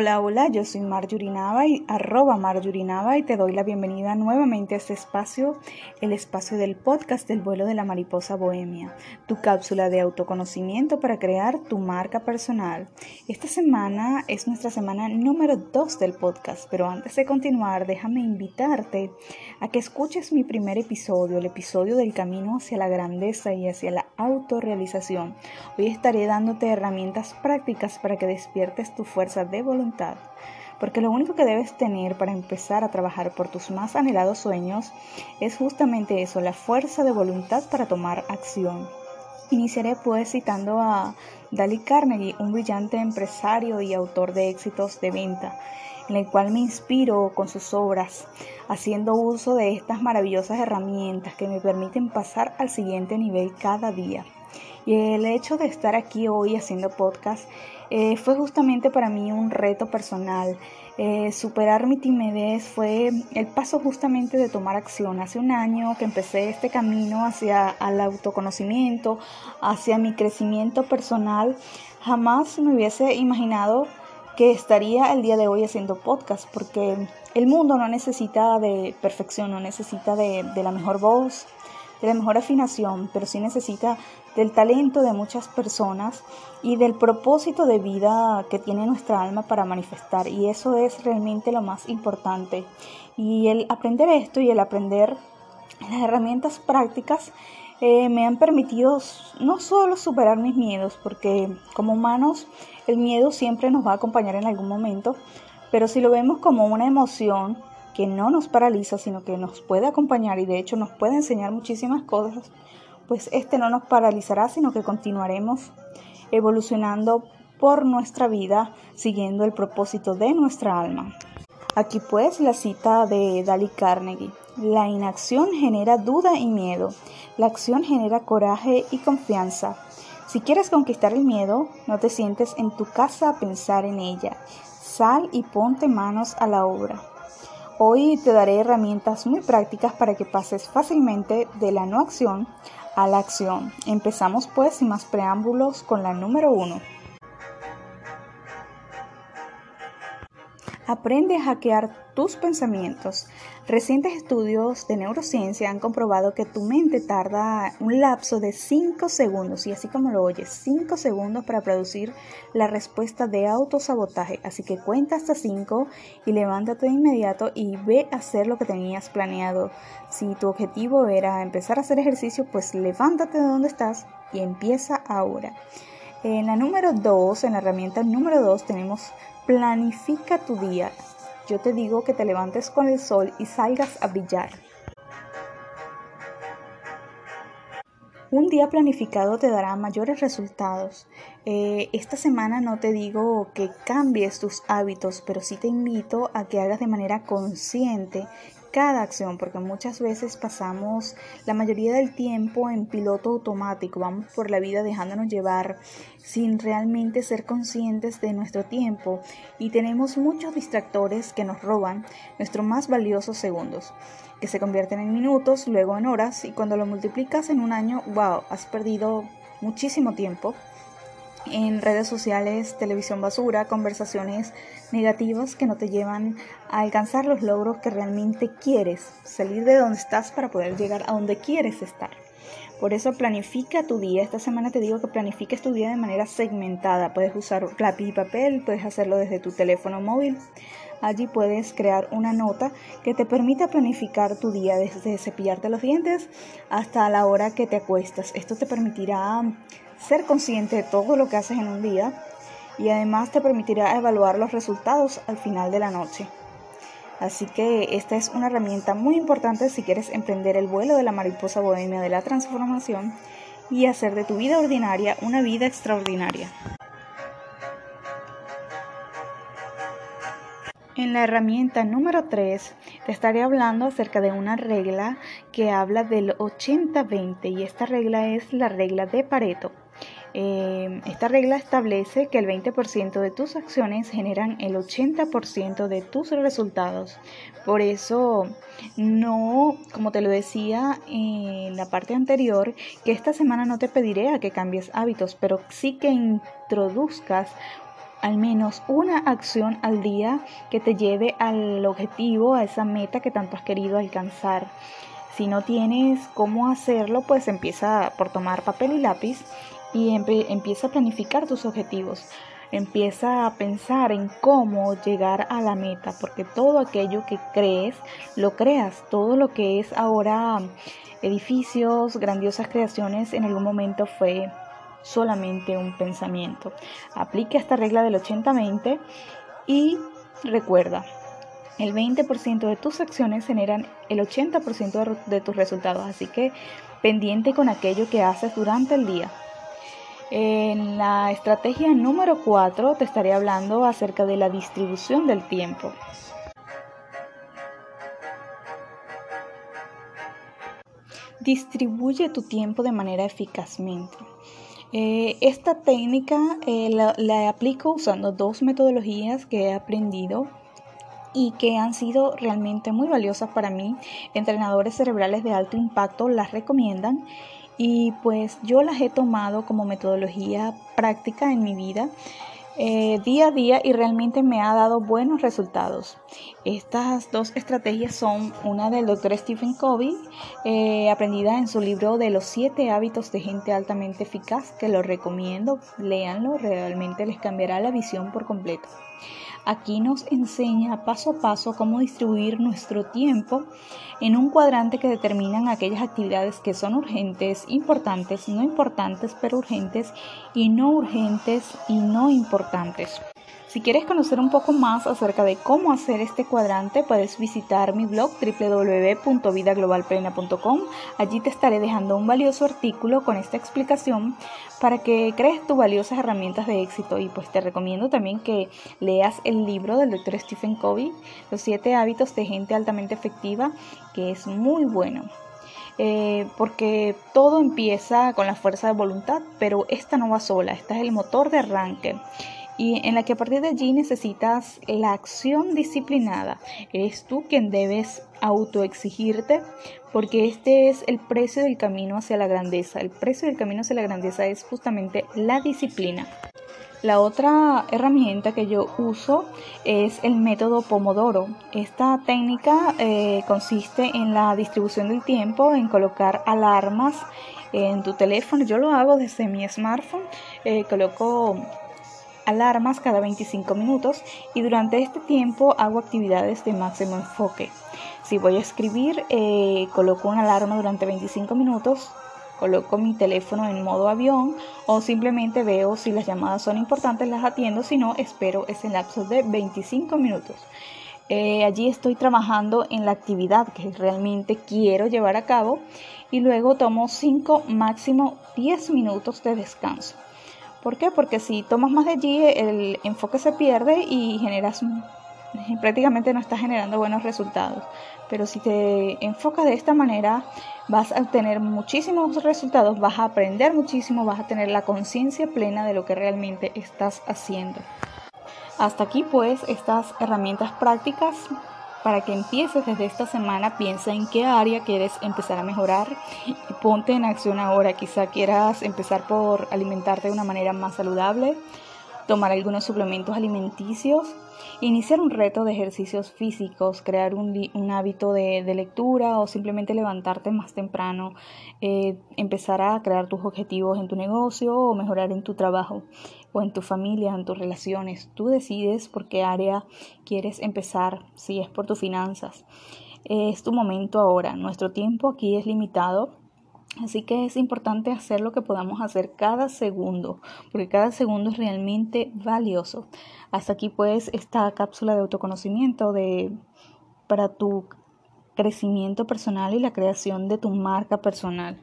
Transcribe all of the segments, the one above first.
Hola, hola, yo soy Marjorie Nava y arroba Marjorie Nava y te doy la bienvenida nuevamente a este espacio, el espacio del podcast del vuelo de la mariposa bohemia, tu cápsula de autoconocimiento para crear tu marca personal. Esta semana es nuestra semana número 2 del podcast, pero antes de continuar, déjame invitarte a que escuches mi primer episodio, el episodio del camino hacia la grandeza y hacia la autorrealización. Hoy estaré dándote herramientas prácticas para que despiertes tu fuerza de voluntad porque lo único que debes tener para empezar a trabajar por tus más anhelados sueños es justamente eso, la fuerza de voluntad para tomar acción. Iniciaré pues citando a Dali Carnegie, un brillante empresario y autor de éxitos de venta, en el cual me inspiro con sus obras, haciendo uso de estas maravillosas herramientas que me permiten pasar al siguiente nivel cada día. Y el hecho de estar aquí hoy haciendo podcast eh, fue justamente para mí un reto personal. Eh, superar mi timidez fue el paso justamente de tomar acción. Hace un año que empecé este camino hacia el autoconocimiento, hacia mi crecimiento personal, jamás me hubiese imaginado que estaría el día de hoy haciendo podcast, porque el mundo no necesita de perfección, no necesita de, de la mejor voz, de la mejor afinación, pero sí necesita del talento de muchas personas y del propósito de vida que tiene nuestra alma para manifestar. Y eso es realmente lo más importante. Y el aprender esto y el aprender las herramientas prácticas eh, me han permitido no solo superar mis miedos, porque como humanos el miedo siempre nos va a acompañar en algún momento, pero si lo vemos como una emoción que no nos paraliza, sino que nos puede acompañar y de hecho nos puede enseñar muchísimas cosas, pues este no nos paralizará, sino que continuaremos evolucionando por nuestra vida siguiendo el propósito de nuestra alma. Aquí pues la cita de Dali Carnegie. La inacción genera duda y miedo. La acción genera coraje y confianza. Si quieres conquistar el miedo, no te sientes en tu casa a pensar en ella. Sal y ponte manos a la obra. Hoy te daré herramientas muy prácticas para que pases fácilmente de la no acción a la acción. Empezamos pues sin más preámbulos con la número uno. Aprende a hackear tus pensamientos. Recientes estudios de neurociencia han comprobado que tu mente tarda un lapso de 5 segundos, y así como lo oyes, 5 segundos para producir la respuesta de autosabotaje. Así que cuenta hasta 5 y levántate de inmediato y ve a hacer lo que tenías planeado. Si tu objetivo era empezar a hacer ejercicio, pues levántate de donde estás y empieza ahora. En la número 2, en la herramienta número 2, tenemos Planifica tu día. Yo te digo que te levantes con el sol y salgas a brillar. Un día planificado te dará mayores resultados. Eh, esta semana no te digo que cambies tus hábitos, pero sí te invito a que hagas de manera consciente cada acción, porque muchas veces pasamos la mayoría del tiempo en piloto automático, vamos por la vida dejándonos llevar sin realmente ser conscientes de nuestro tiempo y tenemos muchos distractores que nos roban nuestros más valiosos segundos, que se convierten en minutos, luego en horas y cuando lo multiplicas en un año, wow, has perdido muchísimo tiempo en redes sociales, televisión basura, conversaciones negativas que no te llevan a alcanzar los logros que realmente quieres, salir de donde estás para poder llegar a donde quieres estar. Por eso planifica tu día. Esta semana te digo que planifiques tu día de manera segmentada. Puedes usar lápiz y papel, puedes hacerlo desde tu teléfono móvil. Allí puedes crear una nota que te permita planificar tu día desde cepillarte los dientes hasta la hora que te acuestas. Esto te permitirá ser consciente de todo lo que haces en un día y además te permitirá evaluar los resultados al final de la noche. Así que esta es una herramienta muy importante si quieres emprender el vuelo de la mariposa bohemia de la transformación y hacer de tu vida ordinaria una vida extraordinaria. En la herramienta número 3 te estaré hablando acerca de una regla que habla del 80-20 y esta regla es la regla de Pareto. Eh, esta regla establece que el 20% de tus acciones generan el 80% de tus resultados. Por eso, no, como te lo decía en la parte anterior, que esta semana no te pediré a que cambies hábitos, pero sí que introduzcas al menos una acción al día que te lleve al objetivo, a esa meta que tanto has querido alcanzar. Si no tienes cómo hacerlo, pues empieza por tomar papel y lápiz y empieza a planificar tus objetivos. Empieza a pensar en cómo llegar a la meta, porque todo aquello que crees, lo creas. Todo lo que es ahora edificios, grandiosas creaciones, en algún momento fue solamente un pensamiento. Aplica esta regla del 80-20 y recuerda, el 20% de tus acciones generan el 80% de tus resultados, así que pendiente con aquello que haces durante el día. En la estrategia número 4 te estaré hablando acerca de la distribución del tiempo. Distribuye tu tiempo de manera eficazmente. Eh, esta técnica eh, la aplico usando dos metodologías que he aprendido y que han sido realmente muy valiosas para mí. Entrenadores cerebrales de alto impacto las recomiendan y pues yo las he tomado como metodología práctica en mi vida. Eh, día a día y realmente me ha dado buenos resultados. Estas dos estrategias son una del doctor Stephen Covey, eh, aprendida en su libro de los siete hábitos de gente altamente eficaz, que lo recomiendo, léanlo, realmente les cambiará la visión por completo. Aquí nos enseña paso a paso cómo distribuir nuestro tiempo en un cuadrante que determinan aquellas actividades que son urgentes, importantes, no importantes, pero urgentes y no urgentes y no importantes. Si quieres conocer un poco más acerca de cómo hacer este cuadrante, puedes visitar mi blog www.vidaglobalplena.com. Allí te estaré dejando un valioso artículo con esta explicación para que crees tus valiosas herramientas de éxito. Y pues te recomiendo también que leas el libro del Dr. Stephen Covey, Los siete hábitos de gente altamente efectiva, que es muy bueno. Eh, porque todo empieza con la fuerza de voluntad, pero esta no va sola, esta es el motor de arranque y en la que a partir de allí necesitas la acción disciplinada. Eres tú quien debes autoexigirte porque este es el precio del camino hacia la grandeza. El precio del camino hacia la grandeza es justamente la disciplina. La otra herramienta que yo uso es el método Pomodoro. Esta técnica eh, consiste en la distribución del tiempo, en colocar alarmas en tu teléfono. Yo lo hago desde mi smartphone. Eh, coloco alarmas cada 25 minutos y durante este tiempo hago actividades de máximo enfoque. Si voy a escribir, eh, coloco una alarma durante 25 minutos, coloco mi teléfono en modo avión o simplemente veo si las llamadas son importantes, las atiendo, si no, espero ese lapso de 25 minutos. Eh, allí estoy trabajando en la actividad que realmente quiero llevar a cabo y luego tomo 5, máximo 10 minutos de descanso. ¿Por qué? Porque si tomas más de allí, el enfoque se pierde y generas prácticamente no estás generando buenos resultados. Pero si te enfocas de esta manera, vas a tener muchísimos resultados, vas a aprender muchísimo, vas a tener la conciencia plena de lo que realmente estás haciendo. Hasta aquí pues estas herramientas prácticas para que empieces desde esta semana, piensa en qué área quieres empezar a mejorar y ponte en acción ahora. Quizá quieras empezar por alimentarte de una manera más saludable, tomar algunos suplementos alimenticios, iniciar un reto de ejercicios físicos, crear un, hábito de, lectura o simplemente levantarte más temprano, eh, empezar a crear tus objetivos en tu negocio o mejorar en tu trabajo o en tu familia, en tus relaciones. Tú decides por qué área quieres empezar, si es por tus finanzas. Es tu momento ahora. Nuestro tiempo aquí es limitado. Así que es importante hacer lo que podamos hacer cada segundo, porque cada segundo es realmente valioso. Hasta aquí pues esta cápsula de autoconocimiento de, para tu crecimiento personal y la creación de tu marca personal.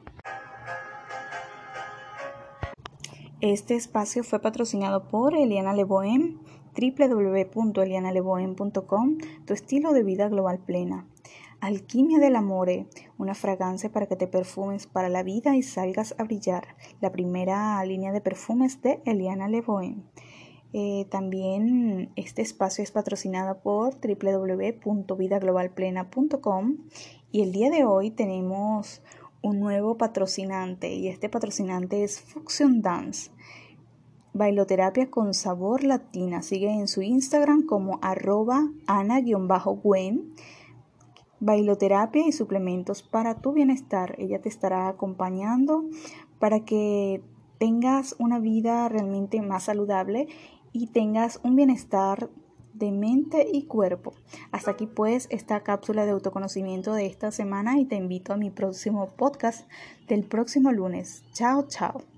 Este espacio fue patrocinado por Eliana Leboem, www.elianaleboem.com, tu estilo de vida global plena. Alquimia del Amore, una fragancia para que te perfumes para la vida y salgas a brillar. La primera línea de perfumes de Eliana Leboem. Eh, también este espacio es patrocinado por www.vidaglobalplena.com y el día de hoy tenemos un nuevo patrocinante y este patrocinante es Fuction Dance. Bailoterapia con sabor latina. Sigue en su Instagram como arroba ana-gwen. Bailoterapia y suplementos para tu bienestar. Ella te estará acompañando para que tengas una vida realmente más saludable y tengas un bienestar de mente y cuerpo. Hasta aquí pues esta cápsula de autoconocimiento de esta semana y te invito a mi próximo podcast del próximo lunes. Chao, chao.